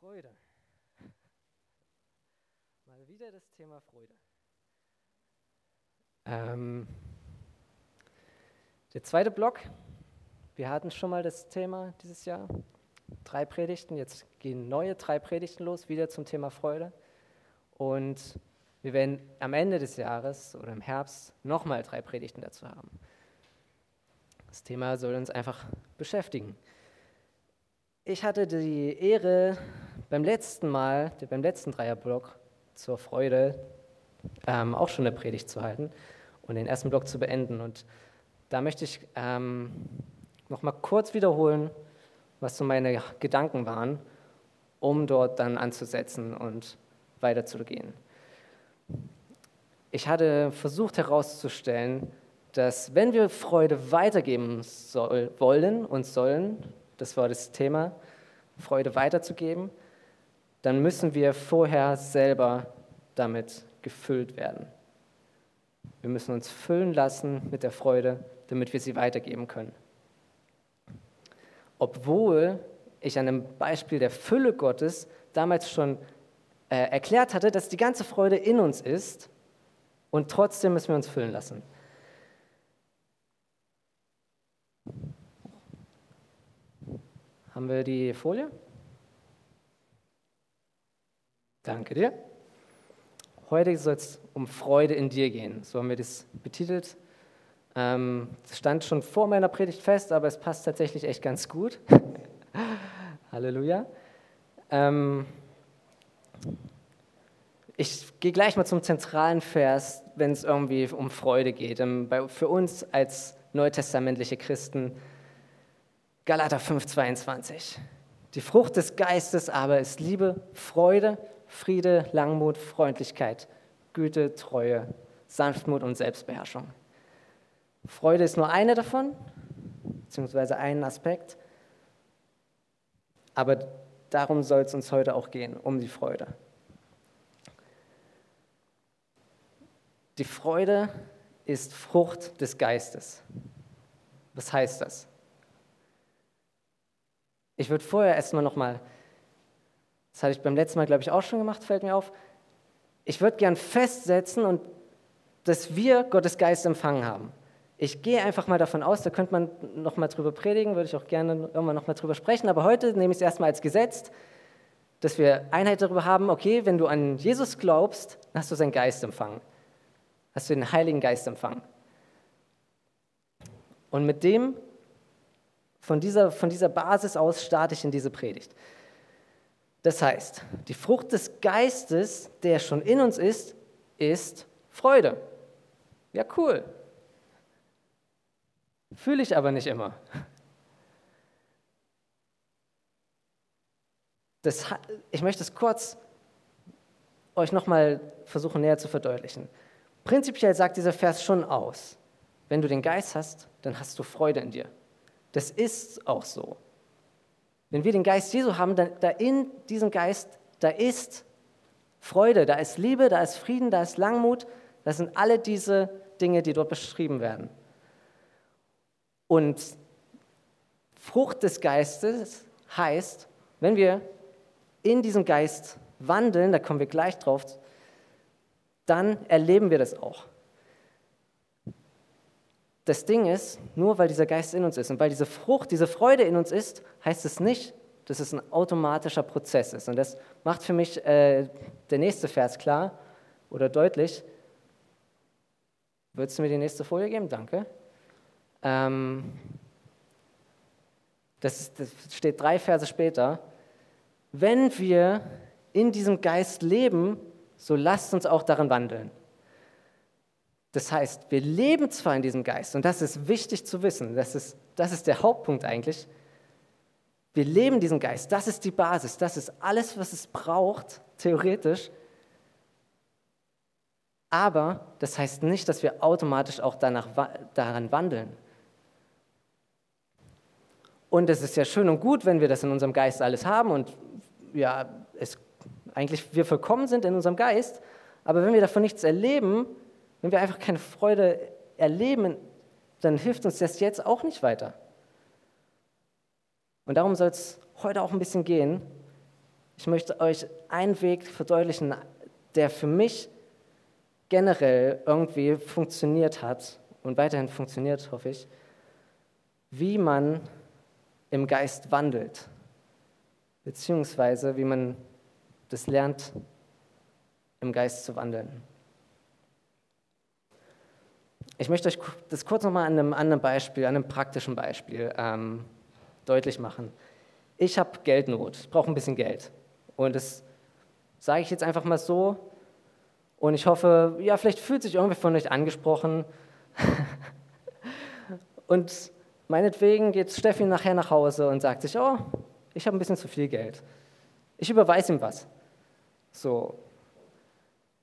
Freude. Mal wieder das Thema Freude. Ähm, der zweite Block. Wir hatten schon mal das Thema dieses Jahr. Drei Predigten. Jetzt gehen neue drei Predigten los, wieder zum Thema Freude. Und wir werden am Ende des Jahres oder im Herbst nochmal drei Predigten dazu haben. Das Thema soll uns einfach beschäftigen. Ich hatte die Ehre, beim letzten Mal, beim letzten Dreierblock zur Freude, ähm, auch schon eine Predigt zu halten und den ersten Block zu beenden. Und da möchte ich ähm, noch mal kurz wiederholen, was so meine Gedanken waren, um dort dann anzusetzen und weiterzugehen. Ich hatte versucht herauszustellen, dass wenn wir Freude weitergeben soll, wollen und sollen, das war das Thema, Freude weiterzugeben, dann müssen wir vorher selber damit gefüllt werden. Wir müssen uns füllen lassen mit der Freude, damit wir sie weitergeben können. Obwohl ich an dem Beispiel der Fülle Gottes damals schon äh, erklärt hatte, dass die ganze Freude in uns ist und trotzdem müssen wir uns füllen lassen. Haben wir die Folie? Danke dir. Heute soll es um Freude in dir gehen. So haben wir das betitelt. Ähm, stand schon vor meiner Predigt fest, aber es passt tatsächlich echt ganz gut. Halleluja. Ähm, ich gehe gleich mal zum zentralen Vers, wenn es irgendwie um Freude geht. Ähm, für uns als neutestamentliche Christen Galater 5:22. Die Frucht des Geistes aber ist Liebe, Freude, Friede, Langmut, Freundlichkeit, Güte, Treue, Sanftmut und Selbstbeherrschung. Freude ist nur eine davon, beziehungsweise ein Aspekt. Aber darum soll es uns heute auch gehen, um die Freude. Die Freude ist Frucht des Geistes. Was heißt das? Ich würde vorher erstmal nochmal, das hatte ich beim letzten Mal, glaube ich, auch schon gemacht, fällt mir auf. Ich würde gern festsetzen, und, dass wir Gottes Geist empfangen haben. Ich gehe einfach mal davon aus, da könnte man nochmal drüber predigen, würde ich auch gerne irgendwann nochmal drüber sprechen, aber heute nehme ich es erstmal als Gesetz, dass wir Einheit darüber haben, okay, wenn du an Jesus glaubst, dann hast du seinen Geist empfangen. Hast du den Heiligen Geist empfangen. Und mit dem von dieser, von dieser Basis aus starte ich in diese Predigt. Das heißt, die Frucht des Geistes, der schon in uns ist, ist Freude. Ja, cool. Fühle ich aber nicht immer. Das, ich möchte es kurz euch nochmal versuchen näher zu verdeutlichen. Prinzipiell sagt dieser Vers schon aus, wenn du den Geist hast, dann hast du Freude in dir. Das ist auch so. Wenn wir den Geist Jesu haben, dann da in diesem Geist, da ist Freude, da ist Liebe, da ist Frieden, da ist Langmut, das sind alle diese Dinge, die dort beschrieben werden. Und Frucht des Geistes heißt, wenn wir in diesem Geist wandeln, da kommen wir gleich drauf, dann erleben wir das auch. Das Ding ist, nur weil dieser Geist in uns ist und weil diese Frucht, diese Freude in uns ist, heißt es nicht, dass es ein automatischer Prozess ist. Und das macht für mich äh, der nächste Vers klar oder deutlich. Würdest du mir die nächste Folie geben? Danke. Ähm, das, das steht drei Verse später. Wenn wir in diesem Geist leben, so lasst uns auch darin wandeln. Das heißt, wir leben zwar in diesem Geist, und das ist wichtig zu wissen, das ist, das ist der Hauptpunkt eigentlich. Wir leben diesen Geist, das ist die Basis, das ist alles, was es braucht, theoretisch. Aber das heißt nicht, dass wir automatisch auch danach, daran wandeln. Und es ist ja schön und gut, wenn wir das in unserem Geist alles haben und ja, es eigentlich wir vollkommen sind in unserem Geist. Aber wenn wir davon nichts erleben, wenn wir einfach keine Freude erleben, dann hilft uns das jetzt auch nicht weiter. Und darum soll es heute auch ein bisschen gehen. Ich möchte euch einen Weg verdeutlichen, der für mich generell irgendwie funktioniert hat und weiterhin funktioniert, hoffe ich, wie man im Geist wandelt, beziehungsweise wie man das lernt, im Geist zu wandeln. Ich möchte euch das kurz nochmal an einem anderen Beispiel, an einem praktischen Beispiel ähm, deutlich machen. Ich habe Geldnot, ich brauche ein bisschen Geld. Und das sage ich jetzt einfach mal so. Und ich hoffe, ja, vielleicht fühlt sich irgendwer von euch angesprochen. und meinetwegen geht Steffi nachher nach Hause und sagt sich, oh, ich habe ein bisschen zu viel Geld. Ich überweise ihm was. So.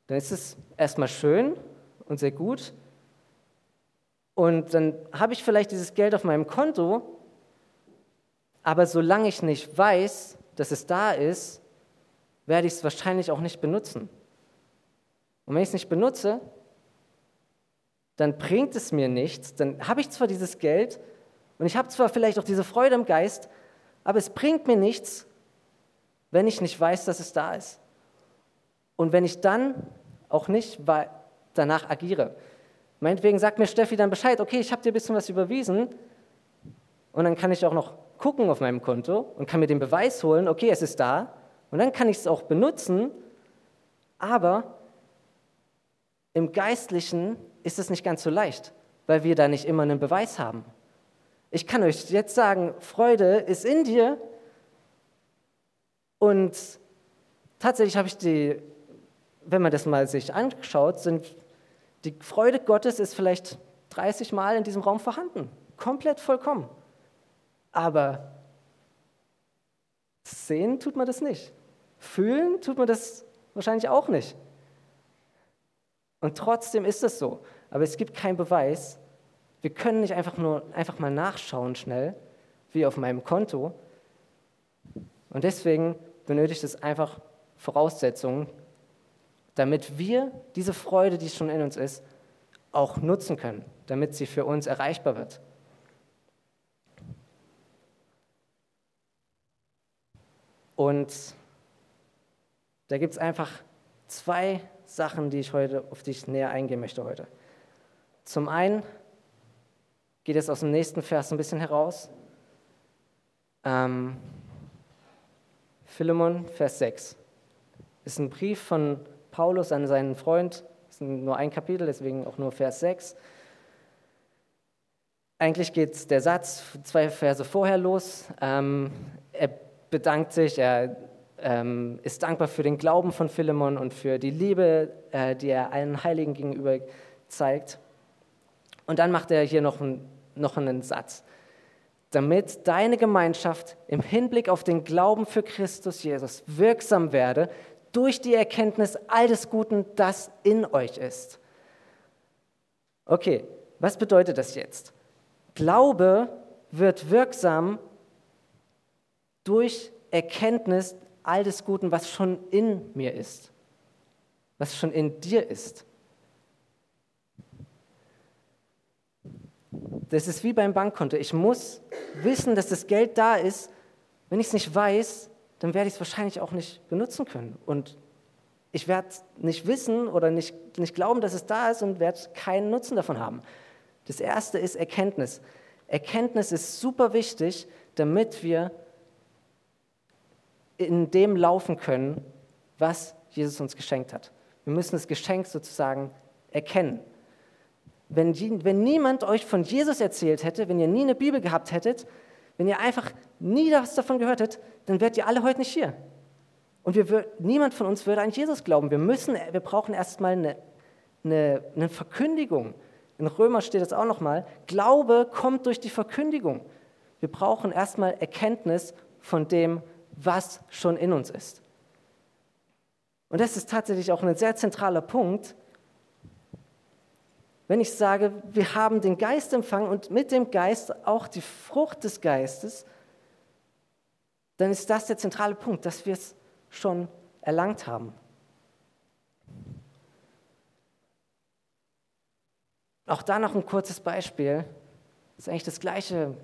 Dann ist es erstmal schön und sehr gut. Und dann habe ich vielleicht dieses Geld auf meinem Konto, aber solange ich nicht weiß, dass es da ist, werde ich es wahrscheinlich auch nicht benutzen. Und wenn ich es nicht benutze, dann bringt es mir nichts. Dann habe ich zwar dieses Geld und ich habe zwar vielleicht auch diese Freude im Geist, aber es bringt mir nichts, wenn ich nicht weiß, dass es da ist. Und wenn ich dann auch nicht danach agiere. Meinetwegen sagt mir Steffi dann Bescheid, okay, ich habe dir ein bisschen was überwiesen. Und dann kann ich auch noch gucken auf meinem Konto und kann mir den Beweis holen, okay, es ist da. Und dann kann ich es auch benutzen, aber im Geistlichen ist es nicht ganz so leicht, weil wir da nicht immer einen Beweis haben. Ich kann euch jetzt sagen, Freude ist in dir. Und tatsächlich habe ich die, wenn man das mal sich anschaut, sind die Freude Gottes ist vielleicht 30 Mal in diesem Raum vorhanden, komplett vollkommen. Aber sehen tut man das nicht. Fühlen tut man das wahrscheinlich auch nicht. Und trotzdem ist es so. Aber es gibt keinen Beweis. Wir können nicht einfach nur einfach mal nachschauen schnell, wie auf meinem Konto. Und deswegen benötigt es einfach Voraussetzungen, damit wir diese Freude, die schon in uns ist, auch nutzen können, damit sie für uns erreichbar wird. Und da gibt es einfach zwei Sachen, die ich heute, auf die ich näher eingehen möchte heute. Zum einen geht es aus dem nächsten Vers ein bisschen heraus. Ähm, Philemon, Vers 6. Ist ein Brief von Paulus an seinen Freund. Das ist nur ein Kapitel, deswegen auch nur Vers 6. Eigentlich geht der Satz zwei Verse vorher los. Ähm, er bedankt sich, er ähm, ist dankbar für den Glauben von Philemon und für die Liebe, äh, die er allen Heiligen gegenüber zeigt. Und dann macht er hier noch, ein, noch einen Satz. Damit deine Gemeinschaft im Hinblick auf den Glauben für Christus Jesus wirksam werde durch die Erkenntnis all des Guten, das in euch ist. Okay, was bedeutet das jetzt? Glaube wird wirksam durch Erkenntnis all des Guten, was schon in mir ist, was schon in dir ist. Das ist wie beim Bankkonto. Ich muss wissen, dass das Geld da ist. Wenn ich es nicht weiß, dann werde ich es wahrscheinlich auch nicht benutzen können. Und ich werde nicht wissen oder nicht, nicht glauben, dass es da ist und werde keinen Nutzen davon haben. Das erste ist Erkenntnis. Erkenntnis ist super wichtig, damit wir in dem laufen können, was Jesus uns geschenkt hat. Wir müssen das Geschenk sozusagen erkennen. Wenn, wenn niemand euch von Jesus erzählt hätte, wenn ihr nie eine Bibel gehabt hättet, wenn ihr einfach nie was davon gehört hättet, dann wärt ihr alle heute nicht hier. Und wir, niemand von uns würde an Jesus glauben. Wir, müssen, wir brauchen erstmal eine, eine, eine Verkündigung. In Römer steht das auch nochmal. Glaube kommt durch die Verkündigung. Wir brauchen erstmal Erkenntnis von dem, was schon in uns ist. Und das ist tatsächlich auch ein sehr zentraler Punkt, wenn ich sage, wir haben den Geist empfangen und mit dem Geist auch die Frucht des Geistes, dann ist das der zentrale Punkt, dass wir es schon erlangt haben. Auch da noch ein kurzes Beispiel, das eigentlich das Gleiche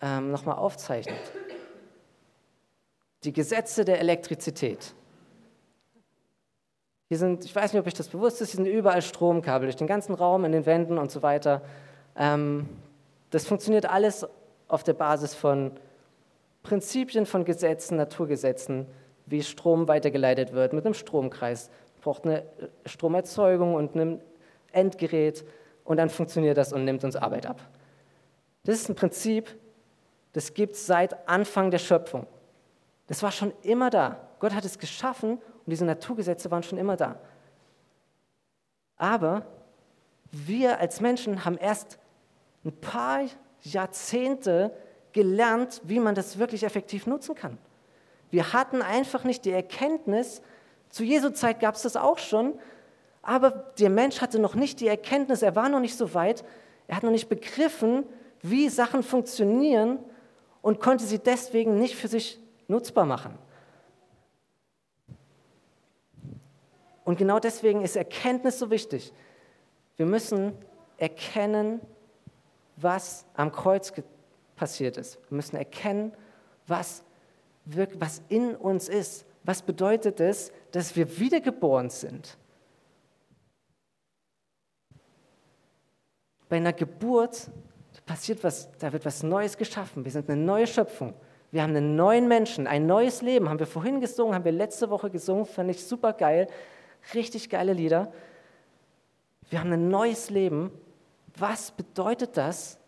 ähm, nochmal aufzeichnet. die Gesetze der Elektrizität. Hier sind, ich weiß nicht, ob euch das bewusst ist, hier sind überall Stromkabel durch den ganzen Raum, in den Wänden und so weiter. Ähm, das funktioniert alles auf der Basis von Prinzipien von Gesetzen, Naturgesetzen, wie Strom weitergeleitet wird mit einem Stromkreis. Braucht eine Stromerzeugung und ein Endgerät und dann funktioniert das und nimmt uns Arbeit ab. Das ist ein Prinzip, das gibt es seit Anfang der Schöpfung. Das war schon immer da. Gott hat es geschaffen und diese Naturgesetze waren schon immer da. Aber wir als Menschen haben erst ein paar Jahrzehnte gelernt, wie man das wirklich effektiv nutzen kann. Wir hatten einfach nicht die Erkenntnis, zu Jesu Zeit gab es das auch schon, aber der Mensch hatte noch nicht die Erkenntnis, er war noch nicht so weit, er hat noch nicht begriffen, wie Sachen funktionieren und konnte sie deswegen nicht für sich nutzbar machen. Und genau deswegen ist Erkenntnis so wichtig. Wir müssen erkennen, was am Kreuz passiert ist. Wir müssen erkennen, was, wirkt, was in uns ist. Was bedeutet es, dass wir wiedergeboren sind? Bei einer Geburt passiert was, da wird was Neues geschaffen. Wir sind eine neue Schöpfung. Wir haben einen neuen Menschen, ein neues Leben. Haben wir vorhin gesungen, haben wir letzte Woche gesungen, fand ich super geil. Richtig geile Lieder. Wir haben ein neues Leben. Was bedeutet das?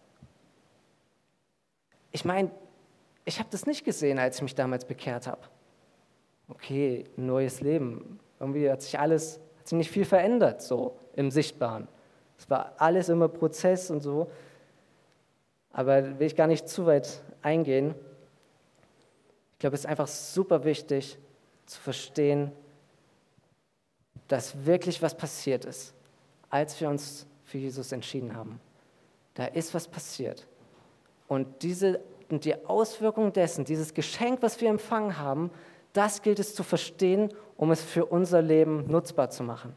Ich meine, ich habe das nicht gesehen, als ich mich damals bekehrt habe. Okay, neues Leben. Irgendwie hat sich alles, hat sich nicht viel verändert, so im Sichtbaren. Es war alles immer Prozess und so. Aber will ich gar nicht zu weit eingehen. Ich glaube, es ist einfach super wichtig zu verstehen, dass wirklich was passiert ist, als wir uns für Jesus entschieden haben. Da ist was passiert. Und diese, die Auswirkung dessen, dieses Geschenk, was wir empfangen haben, das gilt es zu verstehen, um es für unser Leben nutzbar zu machen.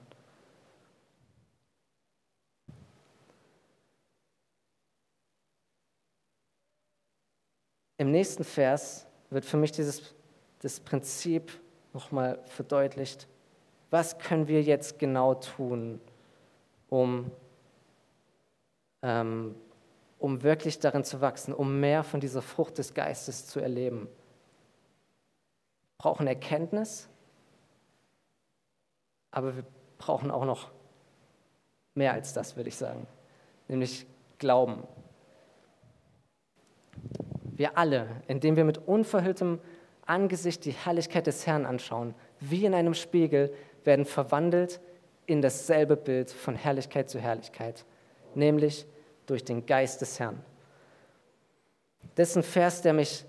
Im nächsten Vers wird für mich dieses das Prinzip nochmal verdeutlicht. Was können wir jetzt genau tun, um, ähm, um wirklich darin zu wachsen, um mehr von dieser Frucht des Geistes zu erleben? Wir brauchen Erkenntnis, aber wir brauchen auch noch mehr als das, würde ich sagen, nämlich Glauben. Wir alle, indem wir mit unverhülltem Angesicht die Herrlichkeit des Herrn anschauen, wie in einem Spiegel, werden verwandelt in dasselbe Bild von Herrlichkeit zu Herrlichkeit, nämlich durch den Geist des Herrn. Das ist ein Vers, der mich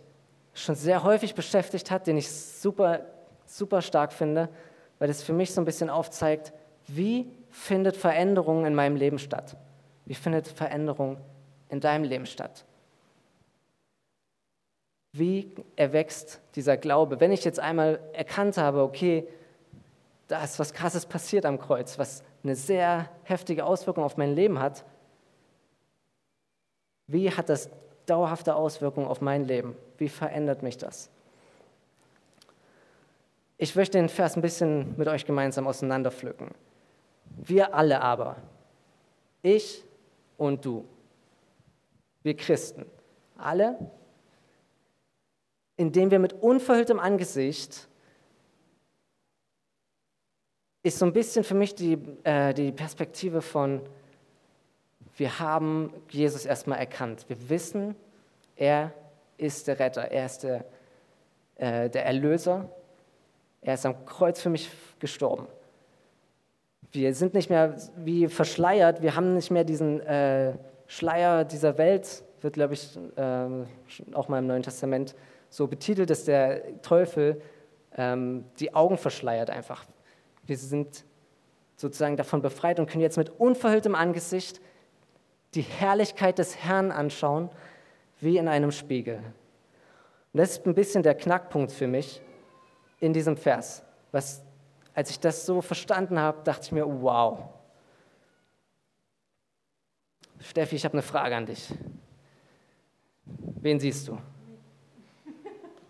schon sehr häufig beschäftigt hat, den ich super, super stark finde, weil es für mich so ein bisschen aufzeigt, wie findet Veränderung in meinem Leben statt? Wie findet Veränderung in deinem Leben statt? Wie erwächst dieser Glaube? Wenn ich jetzt einmal erkannt habe, okay, da ist was Krasses passiert am Kreuz, was eine sehr heftige Auswirkung auf mein Leben hat, wie hat das dauerhafte Auswirkungen auf mein Leben? Wie verändert mich das? Ich möchte den Vers ein bisschen mit euch gemeinsam auseinanderpflücken. Wir alle aber, ich und du, wir Christen, alle indem wir mit unverhülltem Angesicht, ist so ein bisschen für mich die, äh, die Perspektive von, wir haben Jesus erstmal erkannt. Wir wissen, er ist der Retter, er ist der, äh, der Erlöser, er ist am Kreuz für mich gestorben. Wir sind nicht mehr wie verschleiert, wir haben nicht mehr diesen äh, Schleier dieser Welt, wird, glaube ich, äh, auch mal im Neuen Testament so betitelt, dass der Teufel ähm, die Augen verschleiert einfach. Wir sind sozusagen davon befreit und können jetzt mit unverhülltem Angesicht die Herrlichkeit des Herrn anschauen, wie in einem Spiegel. Und das ist ein bisschen der Knackpunkt für mich in diesem Vers. Was, als ich das so verstanden habe, dachte ich mir, wow. Steffi, ich habe eine Frage an dich. Wen siehst du?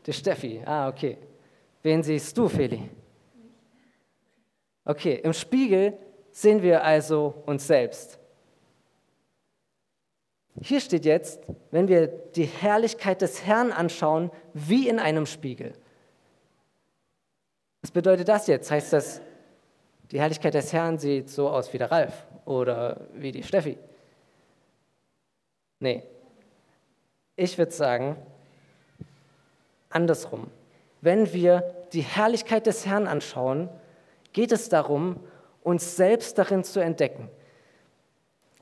Die Steffi, ah, okay. Wen siehst du, Feli? Okay, im Spiegel sehen wir also uns selbst. Hier steht jetzt, wenn wir die Herrlichkeit des Herrn anschauen, wie in einem Spiegel. Was bedeutet das jetzt? Heißt das, die Herrlichkeit des Herrn sieht so aus wie der Ralf oder wie die Steffi? Nee. Ich würde sagen, andersrum. Wenn wir die Herrlichkeit des Herrn anschauen, geht es darum, uns selbst darin zu entdecken.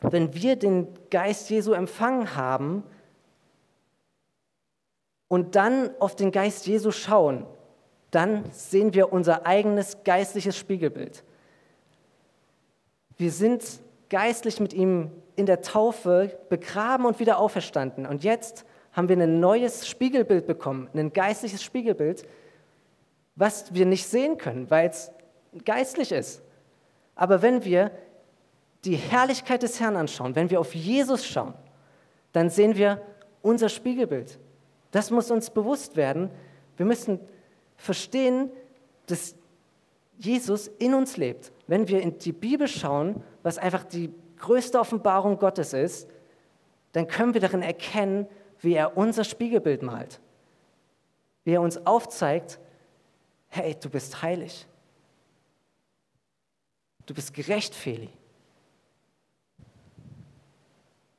Wenn wir den Geist Jesu empfangen haben und dann auf den Geist Jesu schauen, dann sehen wir unser eigenes geistliches Spiegelbild. Wir sind geistlich mit ihm in der Taufe begraben und wieder auferstanden. Und jetzt haben wir ein neues Spiegelbild bekommen, ein geistliches Spiegelbild, was wir nicht sehen können, weil es geistlich ist. Aber wenn wir die Herrlichkeit des Herrn anschauen, wenn wir auf Jesus schauen, dann sehen wir unser Spiegelbild. Das muss uns bewusst werden. Wir müssen verstehen, dass Jesus in uns lebt. Wenn wir in die Bibel schauen, was einfach die größte Offenbarung Gottes ist, dann können wir darin erkennen, wie er unser Spiegelbild malt. Wie er uns aufzeigt, hey, du bist heilig. Du bist gerecht, Feli.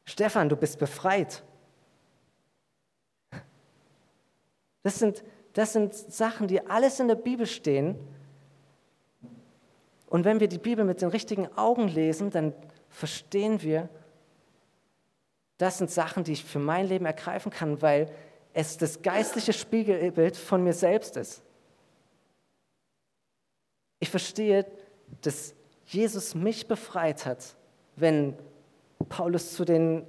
Stefan, du bist befreit. Das sind, das sind Sachen, die alles in der Bibel stehen. Und wenn wir die Bibel mit den richtigen Augen lesen, dann verstehen wir, das sind Sachen, die ich für mein Leben ergreifen kann, weil es das geistliche Spiegelbild von mir selbst ist. Ich verstehe, dass Jesus mich befreit hat, wenn Paulus zu den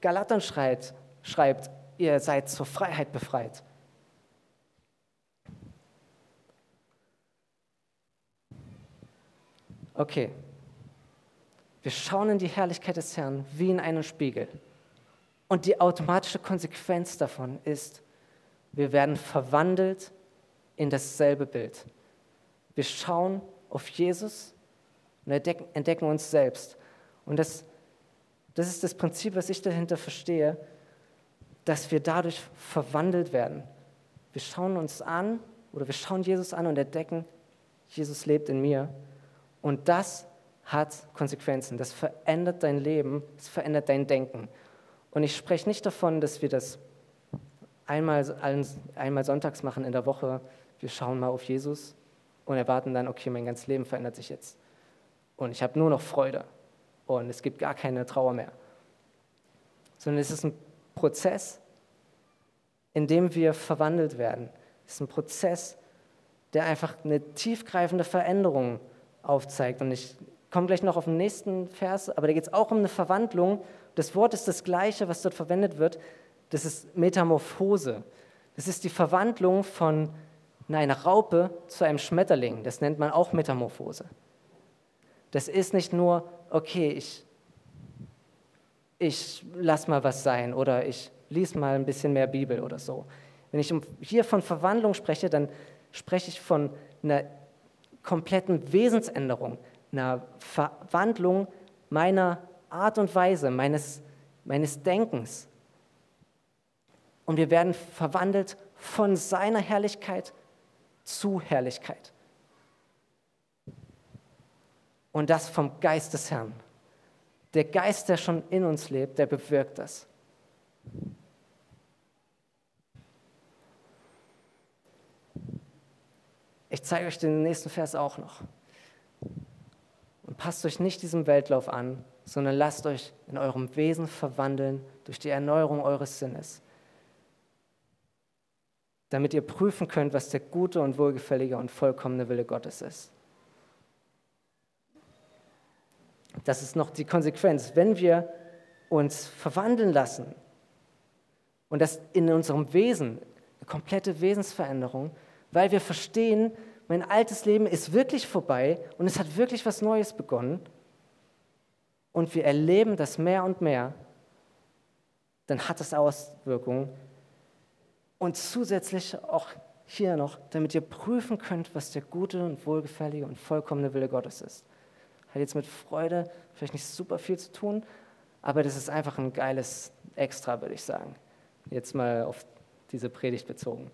Galatern schreit, schreibt, ihr seid zur Freiheit befreit. Okay, wir schauen in die Herrlichkeit des Herrn wie in einen Spiegel. Und die automatische Konsequenz davon ist, wir werden verwandelt in dasselbe Bild. Wir schauen auf Jesus und entdecken, uns selbst. Und das das ist das Prinzip, was ich dahinter verstehe, dass wir dadurch verwandelt werden. Wir schauen uns an oder wir schauen Jesus an und entdecken, Jesus lebt in mir. Und das hat Konsequenzen. Das verändert dein Leben, das verändert dein Denken. Und ich spreche nicht davon, dass wir das einmal, einmal sonntags machen in der Woche. Wir schauen mal auf Jesus und erwarten dann, okay, mein ganzes Leben verändert sich jetzt. Und ich habe nur noch Freude und es gibt gar keine Trauer mehr. Sondern es ist ein Prozess, in dem wir verwandelt werden. Es ist ein Prozess, der einfach eine tiefgreifende Veränderung aufzeigt. Und ich komme gleich noch auf den nächsten Vers, aber da geht es auch um eine Verwandlung. Das Wort ist das gleiche, was dort verwendet wird. Das ist Metamorphose. Das ist die Verwandlung von einer Raupe zu einem Schmetterling. Das nennt man auch Metamorphose. Das ist nicht nur okay, ich, ich lass mal was sein oder ich lies mal ein bisschen mehr Bibel oder so. Wenn ich hier von Verwandlung spreche, dann spreche ich von einer kompletten Wesensänderung, einer Verwandlung meiner Art und Weise, meines, meines Denkens. Und wir werden verwandelt von seiner Herrlichkeit zu Herrlichkeit. Und das vom Geist des Herrn. Der Geist, der schon in uns lebt, der bewirkt das. Ich zeige euch den nächsten Vers auch noch. Und passt euch nicht diesem Weltlauf an, sondern lasst euch in eurem Wesen verwandeln durch die Erneuerung eures Sinnes, damit ihr prüfen könnt, was der gute und wohlgefällige und vollkommene Wille Gottes ist. Das ist noch die Konsequenz. Wenn wir uns verwandeln lassen und das in unserem Wesen, eine komplette Wesensveränderung, weil wir verstehen, mein altes Leben ist wirklich vorbei und es hat wirklich was Neues begonnen und wir erleben das mehr und mehr, dann hat das Auswirkungen und zusätzlich auch hier noch, damit ihr prüfen könnt, was der gute und wohlgefällige und vollkommene Wille Gottes ist. Hat jetzt mit Freude vielleicht nicht super viel zu tun, aber das ist einfach ein geiles Extra, würde ich sagen. Jetzt mal auf diese Predigt bezogen.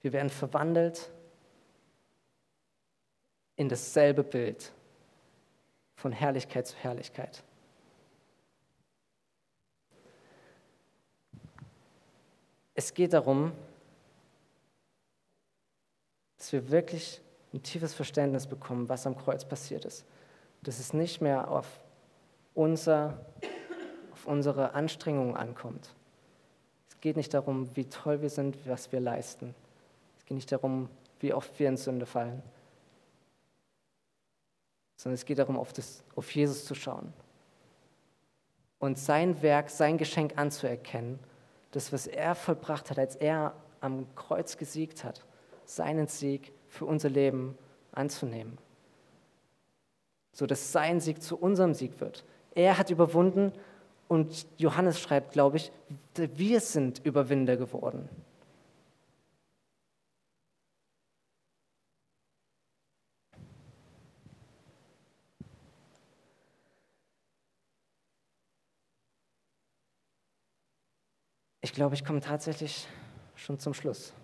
Wir werden verwandelt in dasselbe Bild von Herrlichkeit zu Herrlichkeit. Es geht darum, dass wir wirklich ein tiefes Verständnis bekommen, was am Kreuz passiert ist. Dass es nicht mehr auf, unser, auf unsere Anstrengungen ankommt. Es geht nicht darum, wie toll wir sind, was wir leisten. Es geht nicht darum, wie oft wir in Sünde fallen. Sondern es geht darum, auf, das, auf Jesus zu schauen. Und sein Werk, sein Geschenk anzuerkennen das, was er vollbracht hat, als er am Kreuz gesiegt hat, seinen Sieg für unser Leben anzunehmen. So dass sein Sieg zu unserem Sieg wird. Er hat überwunden und Johannes schreibt, glaube ich, wir sind Überwinder geworden. Ich glaube, ich komme tatsächlich schon zum Schluss.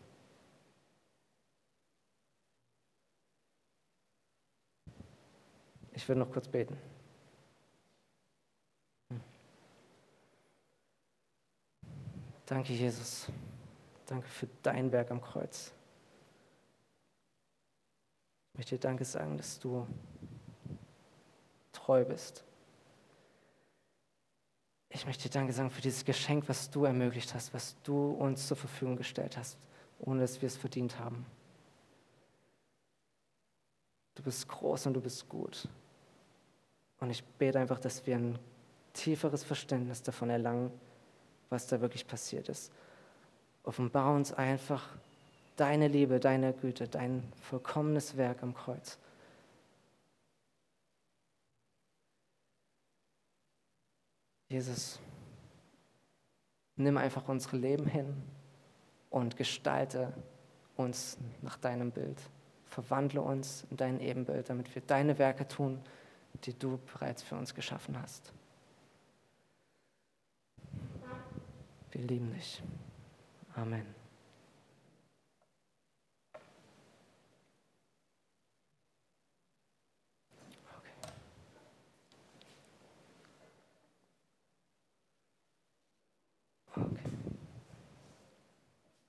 Ich will noch kurz beten. Danke, Jesus. Danke für dein Werk am Kreuz. Ich möchte dir Danke sagen, dass du treu bist ich möchte dir Danke sagen für dieses Geschenk, was du ermöglicht hast, was du uns zur Verfügung gestellt hast, ohne dass wir es verdient haben. Du bist groß und du bist gut. Und ich bete einfach, dass wir ein tieferes Verständnis davon erlangen, was da wirklich passiert ist. Offenbar uns einfach deine Liebe, deine Güte, dein vollkommenes Werk am Kreuz. Jesus, nimm einfach unsere Leben hin und gestalte uns nach deinem Bild. Verwandle uns in dein Ebenbild, damit wir deine Werke tun, die du bereits für uns geschaffen hast. Wir lieben dich. Amen.